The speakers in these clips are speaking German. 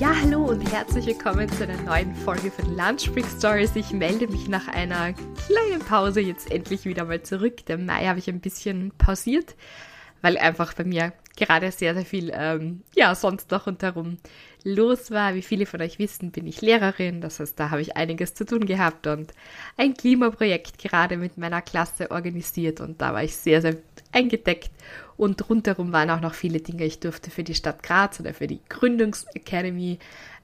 Ja, hallo und herzlich willkommen zu einer neuen Folge von Lunch Break Stories. Ich melde mich nach einer kleinen Pause jetzt endlich wieder mal zurück. Der Mai habe ich ein bisschen pausiert, weil einfach bei mir gerade sehr, sehr viel, ähm, ja, sonst noch rundherum los war. Wie viele von euch wissen, bin ich Lehrerin. Das heißt, da habe ich einiges zu tun gehabt und ein Klimaprojekt gerade mit meiner Klasse organisiert und da war ich sehr, sehr eingedeckt und rundherum waren auch noch viele Dinge. Ich durfte für die Stadt Graz oder für die Gründungsacademy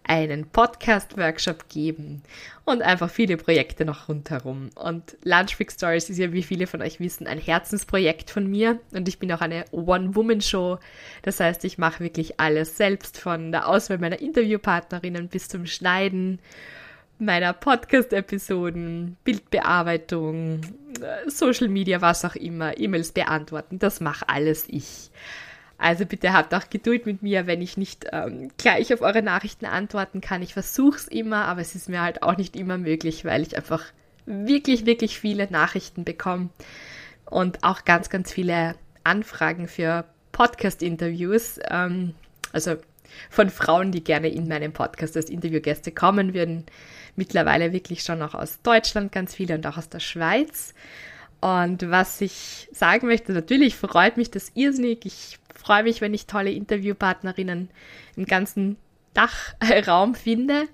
einen Podcast-Workshop geben und einfach viele Projekte noch rundherum. Und Lunch Big Stories ist ja, wie viele von euch wissen, ein Herzensprojekt von mir und ich bin auch eine One-Woman-Show. Das heißt, ich mache wirklich alles selbst, von der Auswahl meiner Interviewpartnerinnen bis zum Schneiden meiner Podcast-Episoden, Bildbearbeitung, Social Media, was auch immer, E-Mails beantworten. Das mache alles ich. Also bitte habt auch Geduld mit mir, wenn ich nicht ähm, gleich auf eure Nachrichten antworten kann. Ich versuche es immer, aber es ist mir halt auch nicht immer möglich, weil ich einfach wirklich, wirklich viele Nachrichten bekomme und auch ganz, ganz viele Anfragen für Podcast-Interviews. Ähm, also von Frauen, die gerne in meinem Podcast als Interviewgäste kommen würden. Mittlerweile wirklich schon auch aus Deutschland ganz viele und auch aus der Schweiz. Und was ich sagen möchte, natürlich freut mich das irrsinnig. Ich freue mich, wenn ich tolle Interviewpartnerinnen im ganzen Dachraum finde.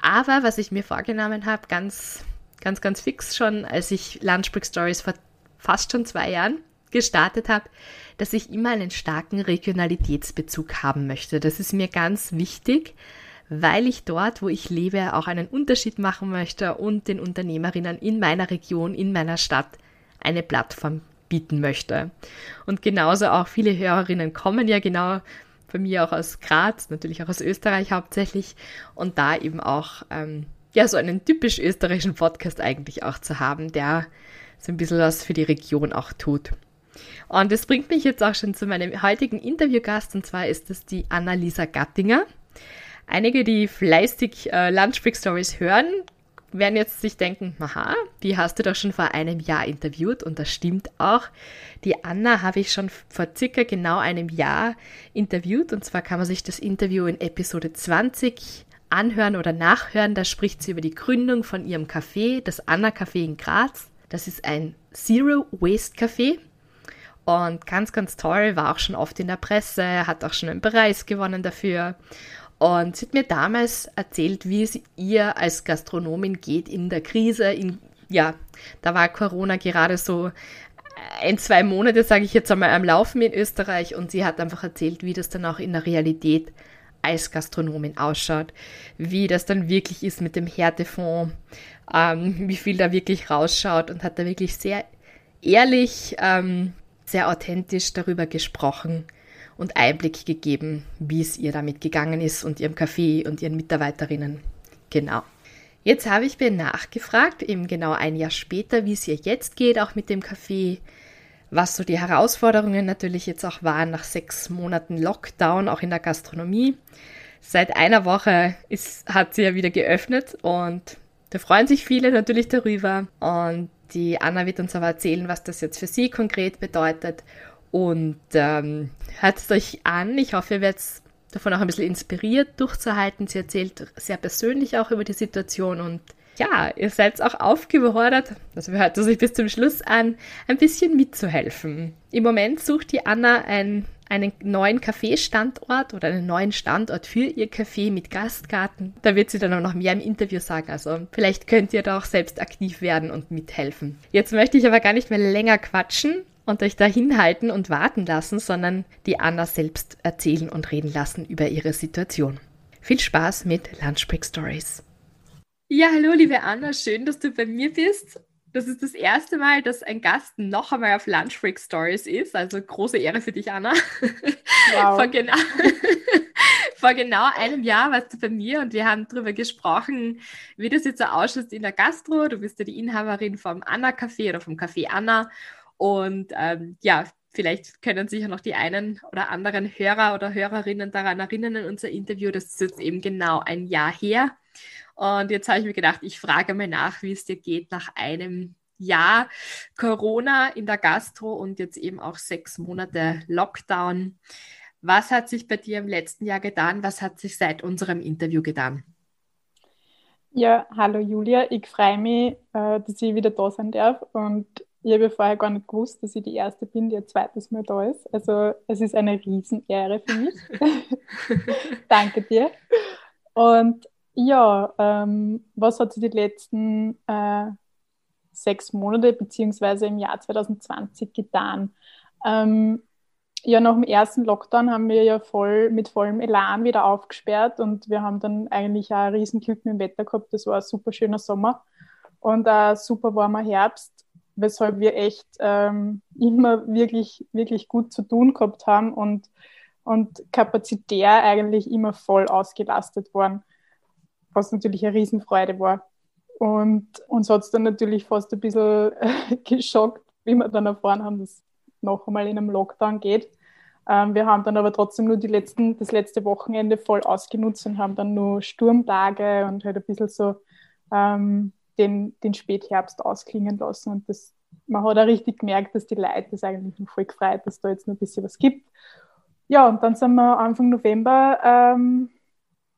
Aber was ich mir vorgenommen habe, ganz, ganz, ganz fix schon, als ich Lunchbreak Stories vor fast schon zwei Jahren gestartet habe, dass ich immer einen starken Regionalitätsbezug haben möchte. Das ist mir ganz wichtig, weil ich dort, wo ich lebe, auch einen Unterschied machen möchte und den Unternehmerinnen in meiner Region, in meiner Stadt eine Plattform bieten möchte. Und genauso auch viele Hörerinnen kommen ja genau von mir auch aus Graz, natürlich auch aus Österreich hauptsächlich und da eben auch ähm, ja so einen typisch österreichischen Podcast eigentlich auch zu haben, der so ein bisschen was für die Region auch tut. Und das bringt mich jetzt auch schon zu meinem heutigen Interviewgast und zwar ist es die Annalisa Gattinger. Einige, die fleißig äh, Lunch Break Stories hören, werden jetzt sich denken, aha, die hast du doch schon vor einem Jahr interviewt und das stimmt auch. Die Anna habe ich schon vor circa genau einem Jahr interviewt und zwar kann man sich das Interview in Episode 20 anhören oder nachhören. Da spricht sie über die Gründung von ihrem Café, das Anna Café in Graz. Das ist ein Zero Waste Café und ganz, ganz toll, war auch schon oft in der Presse, hat auch schon einen Preis gewonnen dafür. Und sie hat mir damals erzählt, wie es ihr als Gastronomin geht in der Krise. In, ja, da war Corona gerade so ein, zwei Monate, sage ich jetzt einmal, am Laufen in Österreich. Und sie hat einfach erzählt, wie das dann auch in der Realität als Gastronomin ausschaut, wie das dann wirklich ist mit dem Härtefonds, ähm, wie viel da wirklich rausschaut und hat da wirklich sehr ehrlich, ähm, sehr authentisch darüber gesprochen, und Einblick gegeben, wie es ihr damit gegangen ist und ihrem Café und ihren Mitarbeiterinnen. Genau. Jetzt habe ich mir nachgefragt, eben genau ein Jahr später, wie es ihr jetzt geht, auch mit dem Café, was so die Herausforderungen natürlich jetzt auch waren nach sechs Monaten Lockdown, auch in der Gastronomie. Seit einer Woche ist, hat sie ja wieder geöffnet und da freuen sich viele natürlich darüber. Und die Anna wird uns aber erzählen, was das jetzt für sie konkret bedeutet und ähm, hört es euch an. Ich hoffe, ihr werdet davon auch ein bisschen inspiriert durchzuhalten. Sie erzählt sehr persönlich auch über die Situation und ja, ihr seid auch aufgefordert, also wir hört es euch bis zum Schluss an, ein bisschen mitzuhelfen. Im Moment sucht die Anna ein, einen neuen Kaffeestandort oder einen neuen Standort für ihr Café mit Gastgarten. Da wird sie dann auch noch mehr im Interview sagen. Also vielleicht könnt ihr da auch selbst aktiv werden und mithelfen. Jetzt möchte ich aber gar nicht mehr länger quatschen und euch da hinhalten und warten lassen, sondern die Anna selbst erzählen und reden lassen über ihre Situation. Viel Spaß mit Lunchbreak Stories. Ja, hallo liebe Anna, schön, dass du bei mir bist. Das ist das erste Mal, dass ein Gast noch einmal auf Lunchbreak Stories ist. Also große Ehre für dich, Anna. Wow. Vor, genau, vor genau einem Jahr warst du bei mir und wir haben darüber gesprochen, wie das jetzt so ausschaut in der Gastro. Du bist ja die Inhaberin vom Anna Café oder vom Café Anna. Und ähm, ja, vielleicht können sich ja noch die einen oder anderen Hörer oder Hörerinnen daran erinnern in unser Interview. Das ist jetzt eben genau ein Jahr her. Und jetzt habe ich mir gedacht, ich frage mal nach, wie es dir geht nach einem Jahr Corona in der Gastro und jetzt eben auch sechs Monate Lockdown. Was hat sich bei dir im letzten Jahr getan? Was hat sich seit unserem Interview getan? Ja, hallo Julia. Ich freue mich, äh, dass ich wieder da sein darf. Und ich habe vorher gar nicht gewusst, dass ich die Erste bin, die ein zweites Mal da ist. Also es ist eine Riesenehre für mich. Danke dir. Und ja, ähm, was hat sich die letzten äh, sechs Monate beziehungsweise im Jahr 2020 getan? Ähm, ja, nach dem ersten Lockdown haben wir ja voll mit vollem Elan wieder aufgesperrt und wir haben dann eigentlich auch ein Riesenglück mit dem Wetter gehabt. Das war ein super schöner Sommer und ein super warmer Herbst, weshalb wir echt ähm, immer wirklich, wirklich gut zu tun gehabt haben und, und kapazitär eigentlich immer voll ausgelastet waren was natürlich eine Riesenfreude war. Und uns hat es dann natürlich fast ein bisschen geschockt, wie wir dann erfahren haben, dass es noch einmal in einem Lockdown geht. Ähm, wir haben dann aber trotzdem nur die letzten, das letzte Wochenende voll ausgenutzt und haben dann nur Sturmtage und halt ein bisschen so ähm, den, den Spätherbst ausklingen lassen. Und das, man hat auch richtig gemerkt, dass die Leute das eigentlich noch voll gefreut, dass da jetzt noch ein bisschen was gibt. Ja, und dann sind wir Anfang November ähm,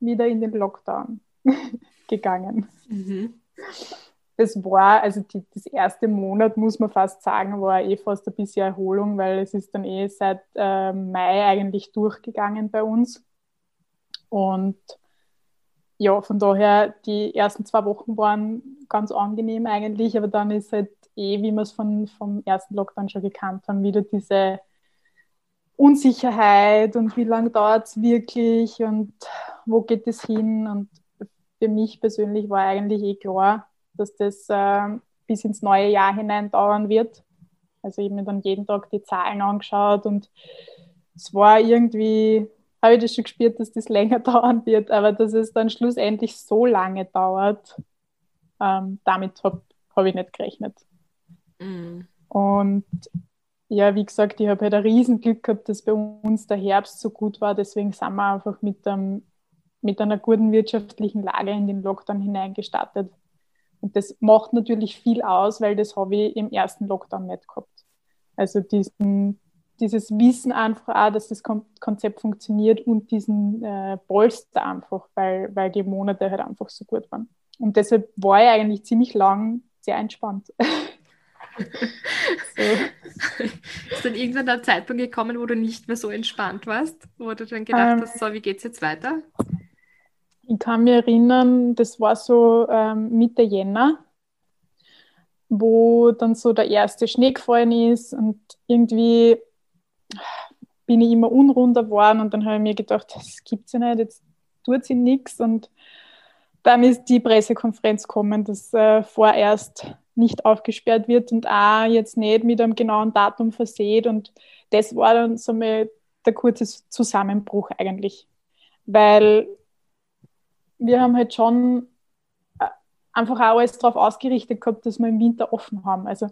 wieder in den Lockdown. gegangen. Mhm. Das war, also die, das erste Monat, muss man fast sagen, war eh fast ein bisschen Erholung, weil es ist dann eh seit äh, Mai eigentlich durchgegangen bei uns. Und ja, von daher, die ersten zwei Wochen waren ganz angenehm eigentlich, aber dann ist halt eh, wie wir es von, vom ersten Lockdown schon gekannt haben, wieder diese Unsicherheit und wie lange dauert es wirklich und wo geht es hin und für mich persönlich war eigentlich eh klar, dass das äh, bis ins neue Jahr hinein dauern wird. Also ich habe mir dann jeden Tag die Zahlen angeschaut und es war irgendwie, habe ich das schon gespürt, dass das länger dauern wird, aber dass es dann schlussendlich so lange dauert, ähm, damit habe hab ich nicht gerechnet. Mm. Und ja, wie gesagt, ich habe halt ein Riesenglück gehabt, dass bei uns der Herbst so gut war. Deswegen sind wir einfach mit einem mit einer guten wirtschaftlichen Lage in den Lockdown hineingestartet. Und das macht natürlich viel aus, weil das habe ich im ersten Lockdown nicht gehabt. Also diesen, dieses Wissen einfach auch, dass das Konzept funktioniert und diesen äh, Polster einfach, weil, weil die Monate halt einfach so gut waren. Und deshalb war ich eigentlich ziemlich lang sehr entspannt. so. Ist dann irgendwann der Zeitpunkt gekommen, wo du nicht mehr so entspannt warst, wo du dann gedacht ähm, hast, so, wie geht's jetzt weiter? Ich kann mich erinnern, das war so ähm, Mitte Jänner, wo dann so der erste Schnee gefallen ist und irgendwie bin ich immer unrunder geworden und dann habe ich mir gedacht, das gibt's ja nicht, jetzt tut sie nichts und dann ist die Pressekonferenz gekommen, dass äh, vorerst nicht aufgesperrt wird und auch jetzt nicht mit einem genauen Datum verseht und das war dann so mal der kurze Zusammenbruch eigentlich, weil wir haben halt schon äh, einfach auch alles darauf ausgerichtet gehabt, dass wir im Winter offen haben. Also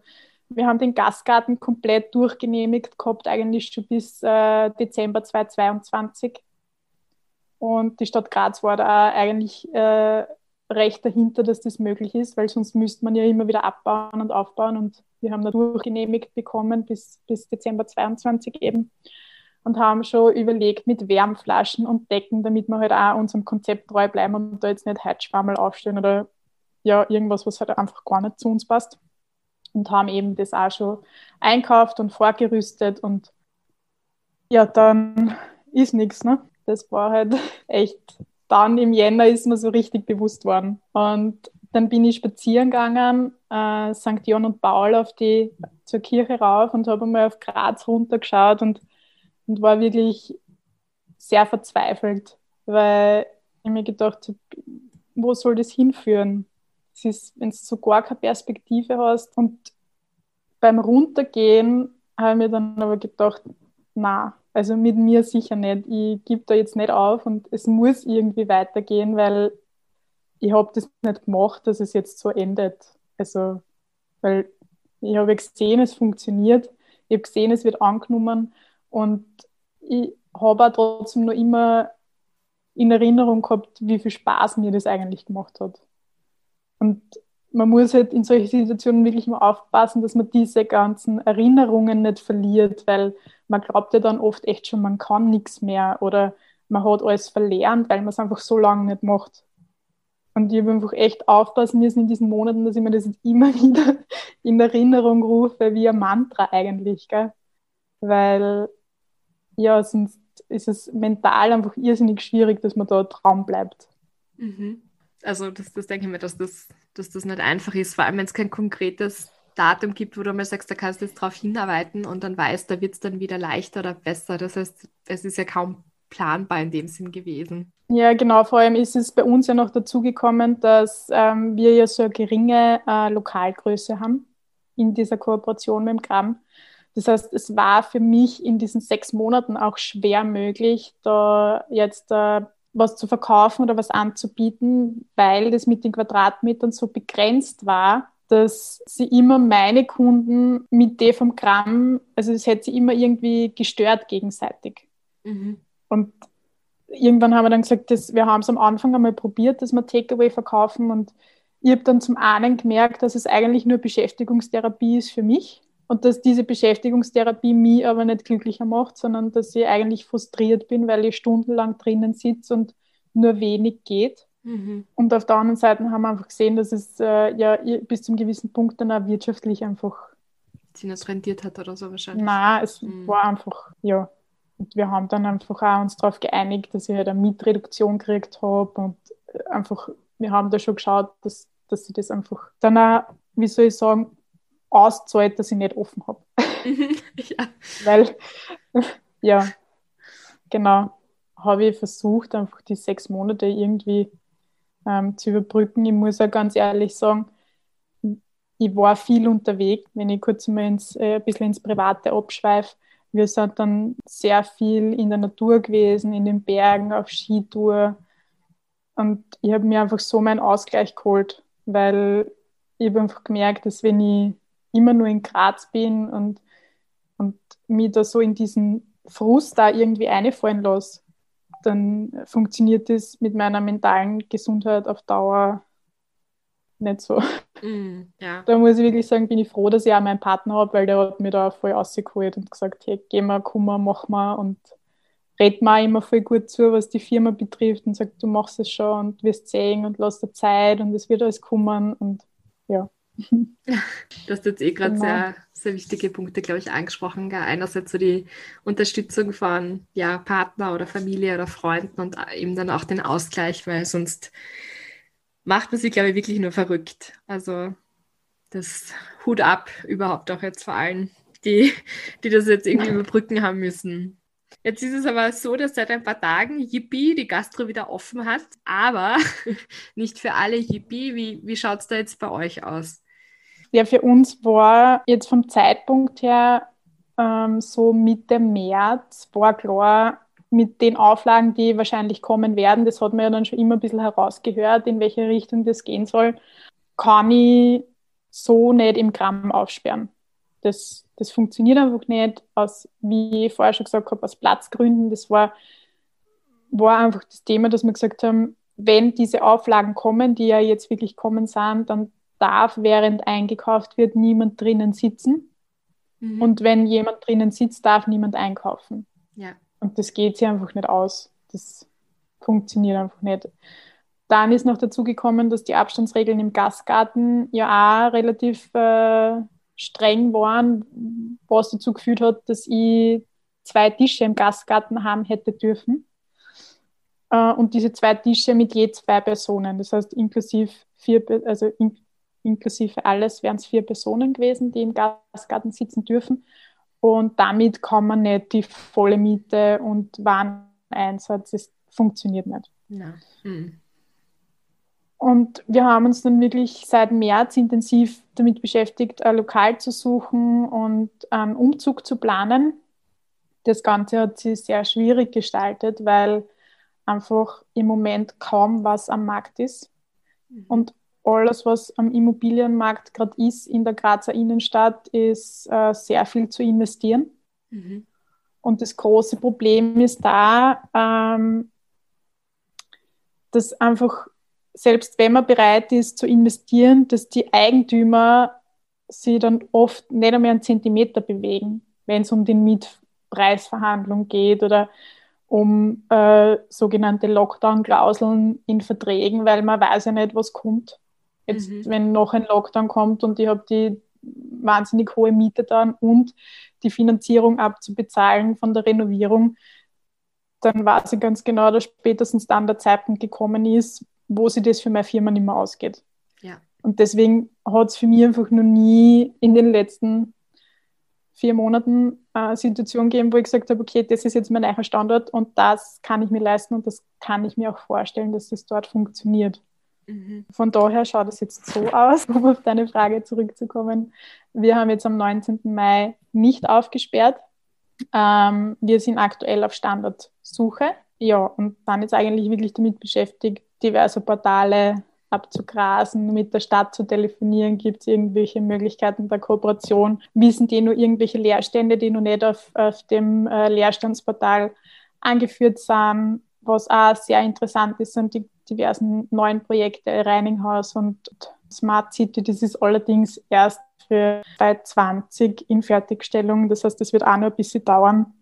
wir haben den Gastgarten komplett durchgenehmigt gehabt, eigentlich schon bis äh, Dezember 2022. Und die Stadt Graz war da eigentlich äh, recht dahinter, dass das möglich ist, weil sonst müsste man ja immer wieder abbauen und aufbauen. Und wir haben da durchgenehmigt bekommen bis, bis Dezember 22 eben und haben schon überlegt mit Wärmflaschen und Decken, damit wir halt auch unserem Konzept treu bleiben und da jetzt nicht Heizschwammel aufstellen oder ja, irgendwas, was halt einfach gar nicht zu uns passt. Und haben eben das auch schon einkauft und vorgerüstet und ja, dann ist nichts, ne? Das war halt echt, dann im Jänner ist mir so richtig bewusst worden. Und dann bin ich spazieren gegangen, äh, St. John und Paul auf die zur Kirche rauf und habe einmal auf Graz runtergeschaut und, und war wirklich sehr verzweifelt, weil ich mir gedacht habe, wo soll das hinführen? Es ist, wenn du so gar keine Perspektive hast. Und beim Runtergehen habe ich mir dann aber gedacht, na, also mit mir sicher nicht. Ich gebe da jetzt nicht auf und es muss irgendwie weitergehen, weil ich habe das nicht gemacht, dass es jetzt so endet. Also, weil ich habe gesehen, es funktioniert. Ich habe gesehen, es wird angenommen und ich habe auch trotzdem noch immer in Erinnerung gehabt, wie viel Spaß mir das eigentlich gemacht hat. Und man muss halt in solchen Situationen wirklich mal aufpassen, dass man diese ganzen Erinnerungen nicht verliert, weil man glaubt ja dann oft echt schon, man kann nichts mehr oder man hat alles verlernt, weil man es einfach so lange nicht macht. Und ich habe einfach echt aufpassen müssen in diesen Monaten, dass ich mir das jetzt immer wieder in Erinnerung rufe, wie ein Mantra eigentlich, gell? Weil ja, sonst ist es mental einfach irrsinnig schwierig, dass man da dran bleibt. Mhm. Also das, das denke ich mir, dass das, dass das nicht einfach ist, vor allem wenn es kein konkretes Datum gibt, wo du mal sagst, da kannst du jetzt drauf hinarbeiten und dann weißt, da wird es dann wieder leichter oder besser. Das heißt, es ist ja kaum planbar in dem Sinn gewesen. Ja, genau. Vor allem ist es bei uns ja noch dazu gekommen, dass ähm, wir ja so eine geringe äh, Lokalgröße haben in dieser Kooperation mit dem Gramm. Das heißt, es war für mich in diesen sechs Monaten auch schwer möglich, da jetzt äh, was zu verkaufen oder was anzubieten, weil das mit den Quadratmetern so begrenzt war, dass sie immer meine Kunden mit dem vom Gramm, also es hätte sie immer irgendwie gestört gegenseitig. Mhm. Und irgendwann haben wir dann gesagt, dass wir haben es am Anfang einmal probiert, dass wir Takeaway verkaufen und ich habe dann zum einen gemerkt, dass es eigentlich nur Beschäftigungstherapie ist für mich und dass diese Beschäftigungstherapie mich aber nicht glücklicher macht, sondern dass ich eigentlich frustriert bin, weil ich stundenlang drinnen sitze und nur wenig geht. Mhm. Und auf der anderen Seite haben wir einfach gesehen, dass es äh, ja bis zum gewissen Punkt dann auch wirtschaftlich einfach sie nicht rentiert hat oder so wahrscheinlich. Nein, es mhm. war einfach, ja. Und wir haben dann einfach auch uns darauf geeinigt, dass ich halt eine Mietreduktion gekriegt habe und einfach, wir haben da schon geschaut, dass, dass ich das einfach dann auch, wie soll ich sagen, auszahlt, dass ich nicht offen habe. ja. Weil, ja, genau, habe ich versucht, einfach die sechs Monate irgendwie ähm, zu überbrücken. Ich muss ja ganz ehrlich sagen, ich war viel unterwegs, wenn ich kurz mal ins, äh, ein bisschen ins Private abschweife. Wir sind dann sehr viel in der Natur gewesen, in den Bergen, auf Skitour. Und ich habe mir einfach so meinen Ausgleich geholt, weil ich habe einfach gemerkt, dass wenn ich immer nur in Graz bin und, und mich da so in diesen Frust da irgendwie einfallen lasse, dann funktioniert das mit meiner mentalen Gesundheit auf Dauer nicht so. Mm, ja. Da muss ich wirklich sagen, bin ich froh, dass ich auch meinen Partner habe, weil der hat mir da voll rausgeholt und gesagt, hey, geh mal, komm mal, mach mal und mir auch immer voll gut zu, was die Firma betrifft und sagt, du machst es schon und wirst sehen und lass dir Zeit und es wird alles kommen und. Du hast jetzt eh gerade genau. sehr, sehr wichtige Punkte, glaube ich, angesprochen. Gell? Einerseits so die Unterstützung von ja, Partner oder Familie oder Freunden und eben dann auch den Ausgleich, weil sonst macht man sich, glaube ich, wirklich nur verrückt. Also das Hut ab überhaupt auch jetzt vor allen, die, die das jetzt irgendwie überbrücken haben müssen. Jetzt ist es aber so, dass seit ein paar Tagen Yippie die Gastro wieder offen hat, aber nicht für alle Yippie. Wie, wie schaut es da jetzt bei euch aus? Ja, für uns war jetzt vom Zeitpunkt her ähm, so Mitte März war klar, mit den Auflagen, die wahrscheinlich kommen werden, das hat man ja dann schon immer ein bisschen herausgehört, in welche Richtung das gehen soll, kann ich so nicht im Gramm aufsperren. Das, das funktioniert einfach nicht, aus, wie ich vorher schon gesagt habe, aus Platzgründen. Das war, war einfach das Thema, dass wir gesagt haben, wenn diese Auflagen kommen, die ja jetzt wirklich kommen sind, dann darf, während eingekauft wird, niemand drinnen sitzen. Mhm. Und wenn jemand drinnen sitzt, darf niemand einkaufen. Ja. Und das geht sich einfach nicht aus. Das funktioniert einfach nicht. Dann ist noch dazu gekommen, dass die Abstandsregeln im Gastgarten ja auch relativ äh, streng waren, was dazu geführt hat, dass ich zwei Tische im Gastgarten haben hätte dürfen. Äh, und diese zwei Tische mit je zwei Personen, das heißt inklusive vier, also in, inklusive alles wären es vier Personen gewesen, die im Gastgarten sitzen dürfen. Und damit kann man nicht die volle Miete und Wareneinsatz, das funktioniert nicht. Ja. Hm. Und wir haben uns dann wirklich seit März intensiv damit beschäftigt, ein Lokal zu suchen und einen Umzug zu planen. Das Ganze hat sich sehr schwierig gestaltet, weil einfach im Moment kaum was am Markt ist. Mhm. Und alles, was am Immobilienmarkt gerade ist in der Grazer Innenstadt, ist äh, sehr viel zu investieren. Mhm. Und das große Problem ist da, ähm, dass einfach, selbst wenn man bereit ist zu investieren, dass die Eigentümer sie dann oft nicht einmal einen Zentimeter bewegen, wenn es um die Mietpreisverhandlung geht oder um äh, sogenannte Lockdown-Klauseln in Verträgen, weil man weiß ja nicht, was kommt. Jetzt, mhm. wenn noch ein Lockdown kommt und ich habe die wahnsinnig hohe Miete dann und die Finanzierung abzubezahlen von der Renovierung, dann weiß ich ganz genau, dass spätestens dann der Zeitpunkt gekommen ist, wo sich das für meine Firma nicht mehr ausgeht. Ja. Und deswegen hat es für mich einfach noch nie in den letzten vier Monaten eine Situation gegeben, wo ich gesagt habe, okay, das ist jetzt mein neuer Standort und das kann ich mir leisten und das kann ich mir auch vorstellen, dass das dort funktioniert. Mhm. Von daher schaut es jetzt so aus, um auf deine Frage zurückzukommen. Wir haben jetzt am 19. Mai nicht aufgesperrt. Ähm, wir sind aktuell auf Standortsuche. Ja, und dann jetzt eigentlich wirklich damit beschäftigt, diverse Portale abzugrasen, mit der Stadt zu telefonieren, gibt es irgendwelche Möglichkeiten der Kooperation, wissen die nur irgendwelche Leerstände, die noch nicht auf, auf dem äh, Leerstandsportal angeführt sind. Was auch sehr interessant ist, sind die diversen neuen Projekte, Reininghaus und Smart City. Das ist allerdings erst für 2020 in Fertigstellung. Das heißt, das wird auch noch ein bisschen dauern.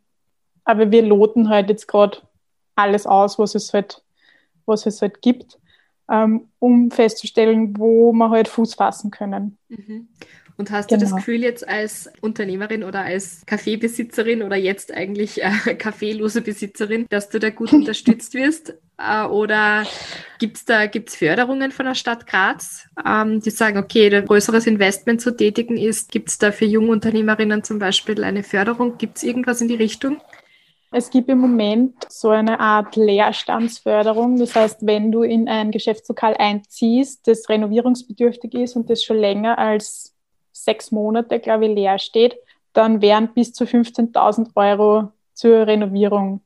Aber wir loten halt jetzt gerade alles aus, was es halt, was es halt gibt um festzustellen, wo wir halt Fuß fassen können. Mhm. Und hast genau. du das genau. Gefühl jetzt als Unternehmerin oder als Kaffeebesitzerin oder jetzt eigentlich äh, kaffeelose Besitzerin, dass du da gut unterstützt wirst? Äh, oder gibt es da gibt's Förderungen von der Stadt Graz, ähm, die sagen, okay, ein größeres Investment zu tätigen ist? Gibt es da für junge Unternehmerinnen zum Beispiel eine Förderung? Gibt es irgendwas in die Richtung? Es gibt im Moment so eine Art Leerstandsförderung. Das heißt, wenn du in ein Geschäftslokal einziehst, das renovierungsbedürftig ist und das schon länger als sechs Monate, glaube ich, leer steht, dann werden bis zu 15.000 Euro zur Renovierung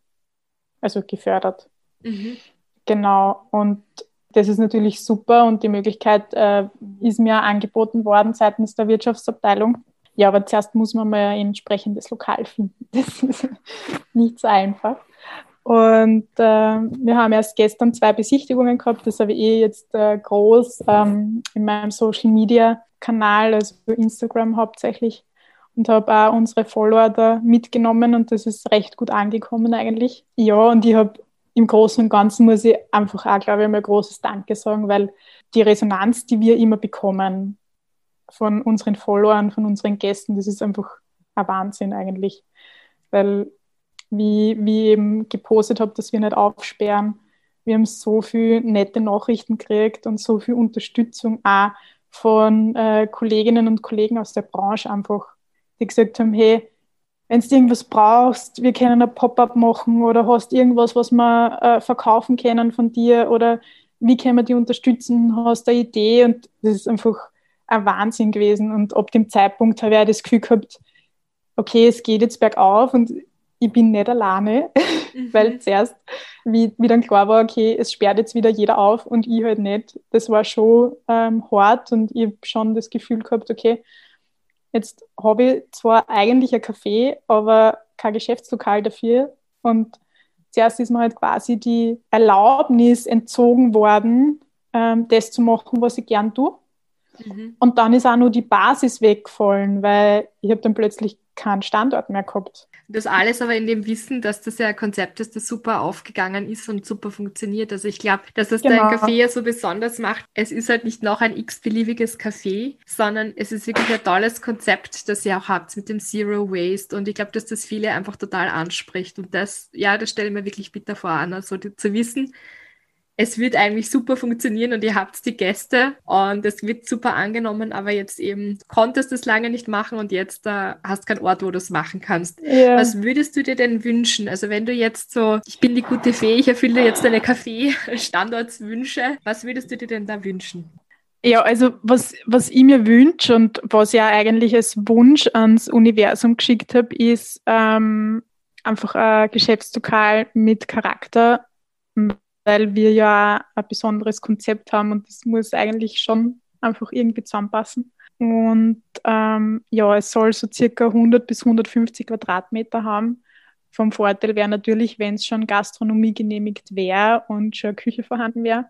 also gefördert. Mhm. Genau. Und das ist natürlich super und die Möglichkeit äh, ist mir angeboten worden seitens der Wirtschaftsabteilung. Ja, aber zuerst muss man mal ein entsprechendes Lokal finden. Das ist nicht so einfach. Und äh, wir haben erst gestern zwei Besichtigungen gehabt. Das habe ich eh jetzt äh, groß ähm, in meinem Social Media Kanal, also Instagram hauptsächlich. Und habe auch unsere Follower da mitgenommen und das ist recht gut angekommen eigentlich. Ja, und ich habe im Großen und Ganzen muss ich einfach auch, glaube ich, mal großes Danke sagen, weil die Resonanz, die wir immer bekommen, von unseren Followern, von unseren Gästen, das ist einfach ein Wahnsinn eigentlich. Weil, wie, wie ich eben gepostet habe, dass wir nicht aufsperren, wir haben so viele nette Nachrichten gekriegt und so viel Unterstützung auch von äh, Kolleginnen und Kollegen aus der Branche einfach, die gesagt haben, hey, wenn du irgendwas brauchst, wir können ein Pop-up machen oder hast irgendwas, was wir äh, verkaufen können von dir oder wie können wir die unterstützen, hast du eine Idee und das ist einfach ein Wahnsinn gewesen. Und ab dem Zeitpunkt habe ich das Gefühl gehabt, okay, es geht jetzt bergauf und ich bin nicht alleine, mhm. weil zuerst, wie, wie dann klar war, okay, es sperrt jetzt wieder jeder auf und ich halt nicht. Das war schon ähm, hart und ich habe schon das Gefühl gehabt, okay, jetzt habe ich zwar eigentlich ein Café, aber kein Geschäftslokal dafür und zuerst ist mir halt quasi die Erlaubnis entzogen worden, ähm, das zu machen, was ich gern tue. Mhm. Und dann ist auch nur die Basis weggefallen, weil ich habe dann plötzlich keinen Standort mehr gehabt. Das alles aber in dem Wissen, dass das ja ein Konzept ist, das super aufgegangen ist und super funktioniert. Also ich glaube, dass das genau. dein Café ja so besonders macht. Es ist halt nicht noch ein x-beliebiges Café, sondern es ist wirklich ein tolles Konzept, das ihr auch habt mit dem Zero Waste. Und ich glaube, dass das viele einfach total anspricht. Und das, ja, das stelle ich mir wirklich bitter vor, Anna, so zu wissen, es wird eigentlich super funktionieren und ihr habt die Gäste und es wird super angenommen, aber jetzt eben konntest du es lange nicht machen und jetzt äh, hast keinen Ort, wo du es machen kannst. Ja. Was würdest du dir denn wünschen? Also wenn du jetzt so, ich bin die gute Fee, ich erfülle jetzt deine Kaffee-Standortswünsche, was würdest du dir denn da wünschen? Ja, also was, was ich mir wünsche und was ich eigentlich als Wunsch ans Universum geschickt habe, ist ähm, einfach ein Geschäftslokal mit Charakter, weil wir ja ein besonderes Konzept haben und das muss eigentlich schon einfach irgendwie zusammenpassen. Und ähm, ja, es soll so circa 100 bis 150 Quadratmeter haben. Vom Vorteil wäre natürlich, wenn es schon Gastronomie genehmigt wäre und schon eine Küche vorhanden wäre.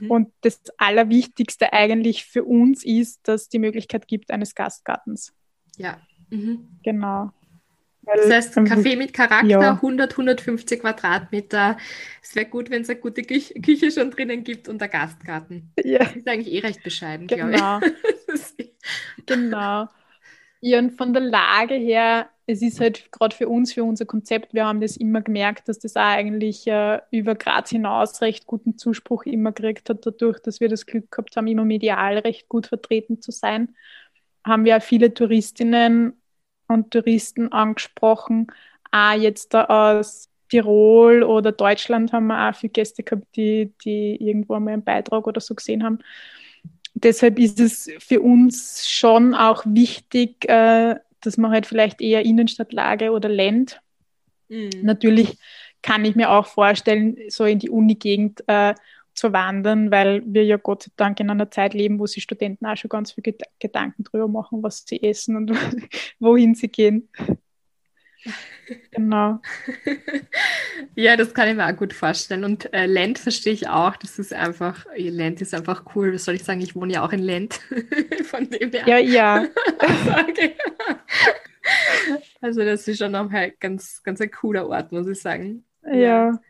Mhm. Und das Allerwichtigste eigentlich für uns ist, dass es die Möglichkeit gibt eines Gastgartens. Ja. Mhm. Genau. Das heißt, Kaffee mit Charakter, ja. 100, 150 Quadratmeter. Es wäre gut, wenn es eine gute Küche, Küche schon drinnen gibt und ein Gastgarten. Ja. Das ist eigentlich eh recht bescheiden, genau. glaube ich. genau. Ja, und von der Lage her, es ist halt gerade für uns, für unser Konzept, wir haben das immer gemerkt, dass das auch eigentlich äh, über Graz hinaus recht guten Zuspruch immer gekriegt hat, dadurch, dass wir das Glück gehabt haben, immer medial recht gut vertreten zu sein. Haben wir auch viele Touristinnen und Touristen angesprochen. Auch jetzt da aus Tirol oder Deutschland haben wir auch viele Gäste gehabt, die, die irgendwo mal einen Beitrag oder so gesehen haben. Deshalb ist es für uns schon auch wichtig, äh, dass man halt vielleicht eher Innenstadtlage oder Land. Mhm. Natürlich kann ich mir auch vorstellen, so in die Uni-Gegend äh, zu wandern, weil wir ja Gott sei Dank in einer Zeit leben, wo sich Studenten auch schon ganz viel Gedanken drüber machen, was sie essen und wohin sie gehen. Genau. ja, das kann ich mir auch gut vorstellen. Und äh, Land verstehe ich auch. Das ist einfach, Land ist einfach cool. Was soll ich sagen? Ich wohne ja auch in Land. Von dem her. Ja, ja. okay. Also, das ist schon nochmal ganz, ganz ein cooler Ort, muss ich sagen. Ja. Ja,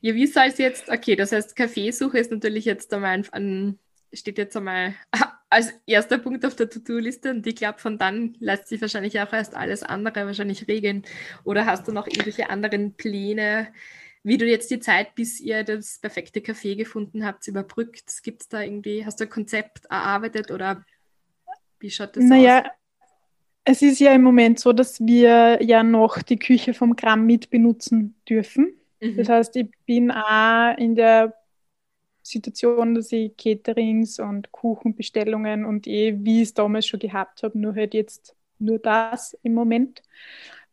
wie soll es jetzt, okay, das heißt, Kaffeesuche ist natürlich jetzt einmal an, steht jetzt einmal als erster Punkt auf der To-Do-Liste und ich glaube, von dann lässt sich wahrscheinlich auch erst alles andere wahrscheinlich regeln. Oder hast du noch irgendwelche anderen Pläne, wie du jetzt die Zeit, bis ihr das perfekte Kaffee gefunden habt, überbrückt? Gibt es da irgendwie, hast du ein Konzept erarbeitet oder wie schaut das naja, aus? Es ist ja im Moment so, dass wir ja noch die Küche vom Gramm mit benutzen dürfen. Mhm. Das heißt, ich bin auch in der Situation, dass ich Caterings und Kuchenbestellungen und eh, wie ich es damals schon gehabt habe, nur halt jetzt nur das im Moment.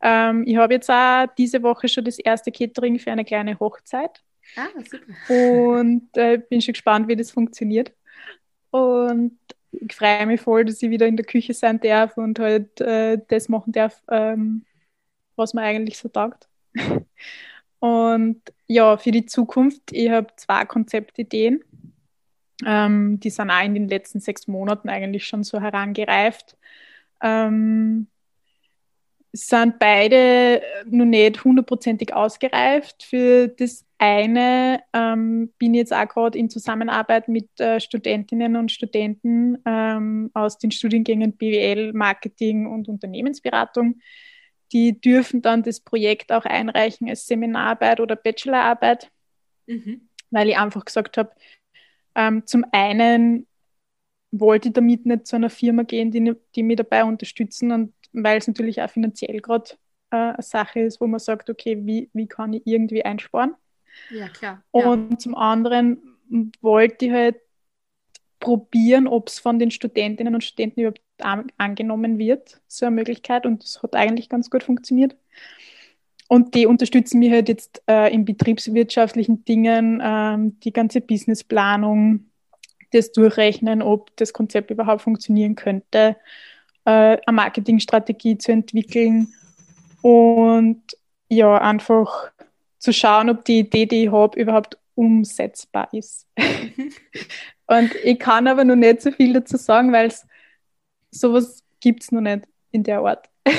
Ähm, ich habe jetzt auch diese Woche schon das erste Catering für eine kleine Hochzeit. Ah, super. Und äh, bin schon gespannt, wie das funktioniert. Und ich freue mich voll, dass ich wieder in der Küche sein darf und halt äh, das machen darf, ähm, was mir eigentlich so taugt. Und ja, für die Zukunft, ich habe zwei Konzeptideen. Ähm, die sind auch in den letzten sechs Monaten eigentlich schon so herangereift. Ähm, sind beide noch nicht hundertprozentig ausgereift. Für das eine ähm, bin ich jetzt auch gerade in Zusammenarbeit mit äh, Studentinnen und Studenten ähm, aus den Studiengängen BWL, Marketing und Unternehmensberatung die dürfen dann das Projekt auch einreichen als Seminararbeit oder Bachelorarbeit, mhm. weil ich einfach gesagt habe, ähm, zum einen wollte ich damit nicht zu einer Firma gehen, die, die mich dabei unterstützen und weil es natürlich auch finanziell gerade äh, eine Sache ist, wo man sagt, okay, wie, wie kann ich irgendwie einsparen? Ja, klar. Und ja. zum anderen wollte ich halt probieren, ob es von den Studentinnen und Studenten überhaupt angenommen wird, so eine Möglichkeit. Und das hat eigentlich ganz gut funktioniert. Und die unterstützen mich halt jetzt äh, in betriebswirtschaftlichen Dingen, ähm, die ganze Businessplanung, das Durchrechnen, ob das Konzept überhaupt funktionieren könnte, äh, eine Marketingstrategie zu entwickeln und ja, einfach zu schauen, ob die Idee, die ich habe, überhaupt umsetzbar ist. und ich kann aber noch nicht so viel dazu sagen, weil es sowas gibt es noch nicht in der Art.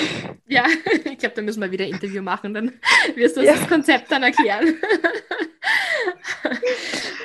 Ja, ich glaube, da müssen wir wieder ein Interview machen, dann wirst du uns ja. das Konzept dann erklären.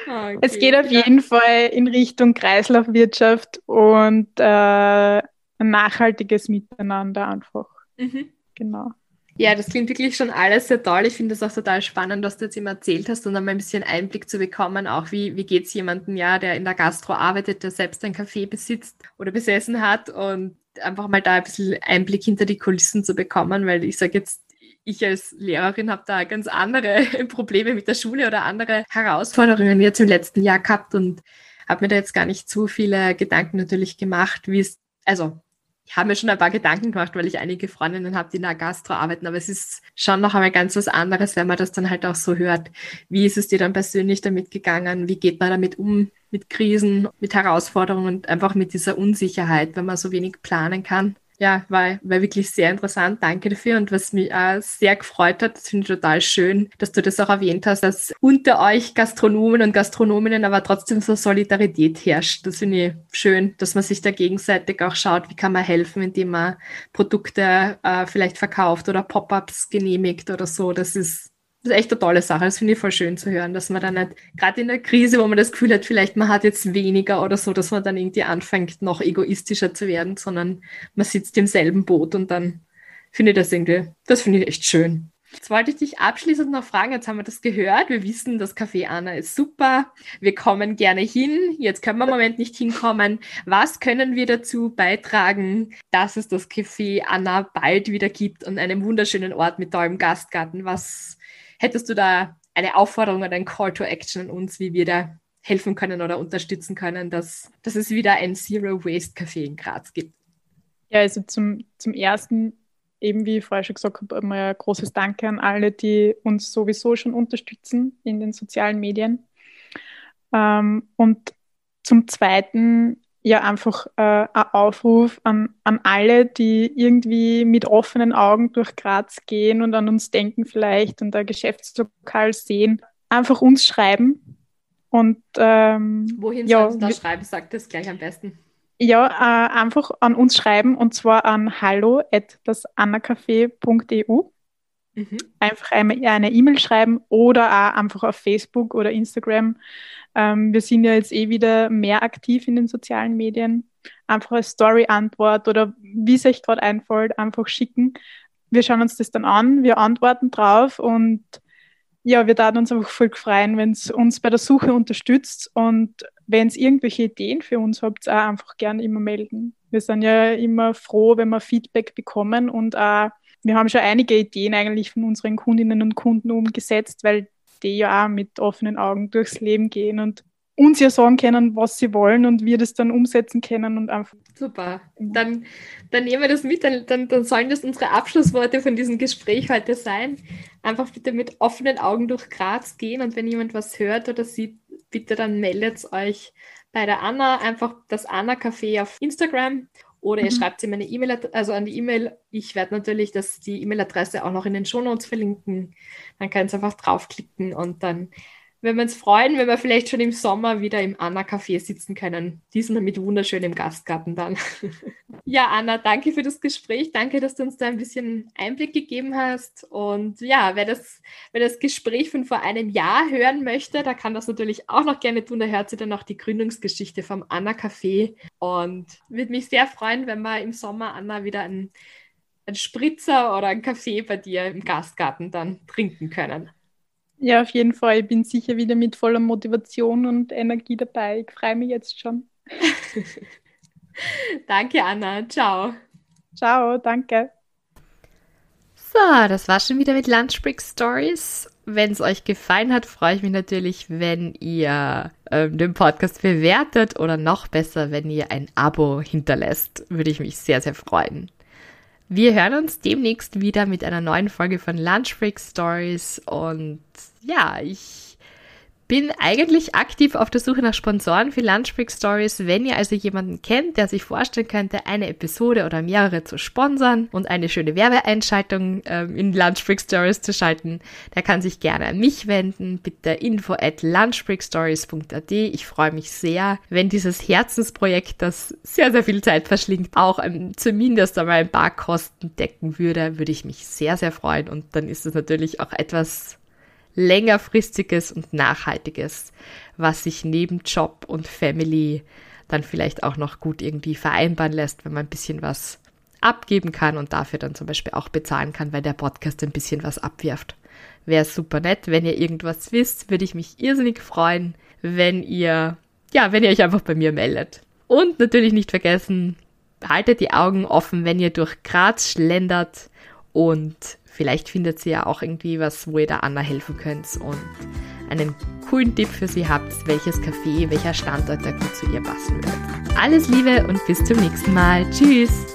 okay, es geht auf ja. jeden Fall in Richtung Kreislaufwirtschaft und äh, ein nachhaltiges Miteinander einfach. Mhm. Genau. Ja, das klingt wirklich schon alles sehr toll. Ich finde es auch total spannend, was du jetzt immer erzählt hast und dann mal ein bisschen Einblick zu bekommen, auch wie, wie geht es jemandem, ja, der in der Gastro arbeitet, der selbst ein Café besitzt oder besessen hat und einfach mal da ein bisschen Einblick hinter die Kulissen zu bekommen, weil ich sage jetzt, ich als Lehrerin habe da ganz andere Probleme mit der Schule oder andere Herausforderungen jetzt im letzten Jahr gehabt und habe mir da jetzt gar nicht zu viele Gedanken natürlich gemacht, wie es, also ich habe mir schon ein paar Gedanken gemacht, weil ich einige Freundinnen habe, die in der Gastro arbeiten, aber es ist schon noch einmal ganz was anderes, wenn man das dann halt auch so hört. Wie ist es dir dann persönlich damit gegangen? Wie geht man damit um, mit Krisen, mit Herausforderungen und einfach mit dieser Unsicherheit, wenn man so wenig planen kann? Ja, war, war wirklich sehr interessant. Danke dafür. Und was mich auch sehr gefreut hat, das finde ich total schön, dass du das auch erwähnt hast, dass unter euch Gastronomen und Gastronominnen aber trotzdem so Solidarität herrscht. Das finde ich schön, dass man sich da gegenseitig auch schaut, wie kann man helfen, indem man Produkte äh, vielleicht verkauft oder Pop-ups genehmigt oder so. Das ist das ist echt eine tolle Sache. Das finde ich voll schön zu hören, dass man dann nicht, gerade in der Krise, wo man das Gefühl hat, vielleicht man hat jetzt weniger oder so, dass man dann irgendwie anfängt, noch egoistischer zu werden, sondern man sitzt im selben Boot und dann finde ich das irgendwie, das finde ich echt schön. Jetzt wollte ich dich abschließend noch fragen, jetzt haben wir das gehört, wir wissen, das Café Anna ist super, wir kommen gerne hin, jetzt können wir im Moment nicht hinkommen. Was können wir dazu beitragen, dass es das Café Anna bald wieder gibt und einen wunderschönen Ort mit tollem Gastgarten? Was Hättest du da eine Aufforderung oder ein Call to Action an uns, wie wir da helfen können oder unterstützen können, dass, dass es wieder ein Zero Waste Café in Graz gibt? Ja, also zum, zum ersten, eben wie ich vorher schon gesagt habe, einmal ein großes Danke an alle, die uns sowieso schon unterstützen in den sozialen Medien. Ähm, und zum zweiten ja einfach äh, ein Aufruf an, an alle, die irgendwie mit offenen Augen durch Graz gehen und an uns denken vielleicht und ein Geschäftslokal sehen, einfach uns schreiben. Und ähm, wohin ja, sollen Sie da schreiben? Sagt das gleich am besten. Ja, äh, einfach an uns schreiben und zwar an hallo at dasannacafé.eu. Mhm. Einfach eine E-Mail schreiben oder auch einfach auf Facebook oder Instagram ähm, wir sind ja jetzt eh wieder mehr aktiv in den sozialen Medien. Einfach als Story-Antwort oder wie es euch gerade einfällt, einfach schicken. Wir schauen uns das dann an, wir antworten drauf und ja, wir würden uns einfach voll freuen, wenn es uns bei der Suche unterstützt und wenn es irgendwelche Ideen für uns habt, auch einfach gerne immer melden. Wir sind ja immer froh, wenn wir Feedback bekommen und auch, wir haben schon einige Ideen eigentlich von unseren Kundinnen und Kunden umgesetzt, weil die ja auch mit offenen Augen durchs Leben gehen und uns ja sagen können, was sie wollen und wir das dann umsetzen können und einfach. Super. Dann, dann nehmen wir das mit, dann, dann, dann sollen das unsere Abschlussworte von diesem Gespräch heute sein. Einfach bitte mit offenen Augen durch Graz gehen und wenn jemand was hört oder sieht, bitte dann meldet euch bei der Anna, einfach das Anna Café auf Instagram oder ihr mhm. schreibt sie meine E-Mail, also an die E-Mail. Ich werde natürlich das, die E-Mail-Adresse auch noch in den Shownotes verlinken. Dann könnt ihr einfach draufklicken und dann wenn wir uns freuen, wenn wir vielleicht schon im Sommer wieder im Anna-Café sitzen können. Diesmal mit wunderschönem Gastgarten dann. ja, Anna, danke für das Gespräch. Danke, dass du uns da ein bisschen Einblick gegeben hast. Und ja, wer das, wer das Gespräch von vor einem Jahr hören möchte, da kann das natürlich auch noch gerne tun. Da hört sie dann auch die Gründungsgeschichte vom Anna-Café. Und würde mich sehr freuen, wenn wir im Sommer, Anna, wieder ein, ein Spritzer oder ein Kaffee bei dir im Gastgarten dann trinken können. Ja, auf jeden Fall. Ich bin sicher wieder mit voller Motivation und Energie dabei. Ich freue mich jetzt schon. danke, Anna. Ciao. Ciao, danke. So, das war schon wieder mit Lunchbreak Stories. Wenn es euch gefallen hat, freue ich mich natürlich, wenn ihr ähm, den Podcast bewertet oder noch besser, wenn ihr ein Abo hinterlässt. Würde ich mich sehr, sehr freuen. Wir hören uns demnächst wieder mit einer neuen Folge von Lunch Break Stories. Und ja, ich bin eigentlich aktiv auf der Suche nach Sponsoren für Lunchbreak Stories. Wenn ihr also jemanden kennt, der sich vorstellen könnte, eine Episode oder mehrere zu sponsern und eine schöne Werbeeinschaltung ähm, in Lunchbreak Stories zu schalten, der kann sich gerne an mich wenden. Bitte info at lunchbreakstories.at. Ich freue mich sehr, wenn dieses Herzensprojekt, das sehr, sehr viel Zeit verschlingt, auch ähm, zumindest einmal ein paar Kosten decken würde, würde ich mich sehr, sehr freuen. Und dann ist es natürlich auch etwas längerfristiges und nachhaltiges, was sich neben Job und Family dann vielleicht auch noch gut irgendwie vereinbaren lässt, wenn man ein bisschen was abgeben kann und dafür dann zum Beispiel auch bezahlen kann, weil der Podcast ein bisschen was abwirft. Wäre super nett. Wenn ihr irgendwas wisst, würde ich mich irrsinnig freuen, wenn ihr, ja, wenn ihr euch einfach bei mir meldet. Und natürlich nicht vergessen, haltet die Augen offen, wenn ihr durch Graz schlendert und vielleicht findet ihr ja auch irgendwie was, wo ihr der Anna helfen könnt und einen coolen Tipp für sie habt, welches Café, welcher Standort da gut zu ihr passen würde. Alles Liebe und bis zum nächsten Mal. Tschüss!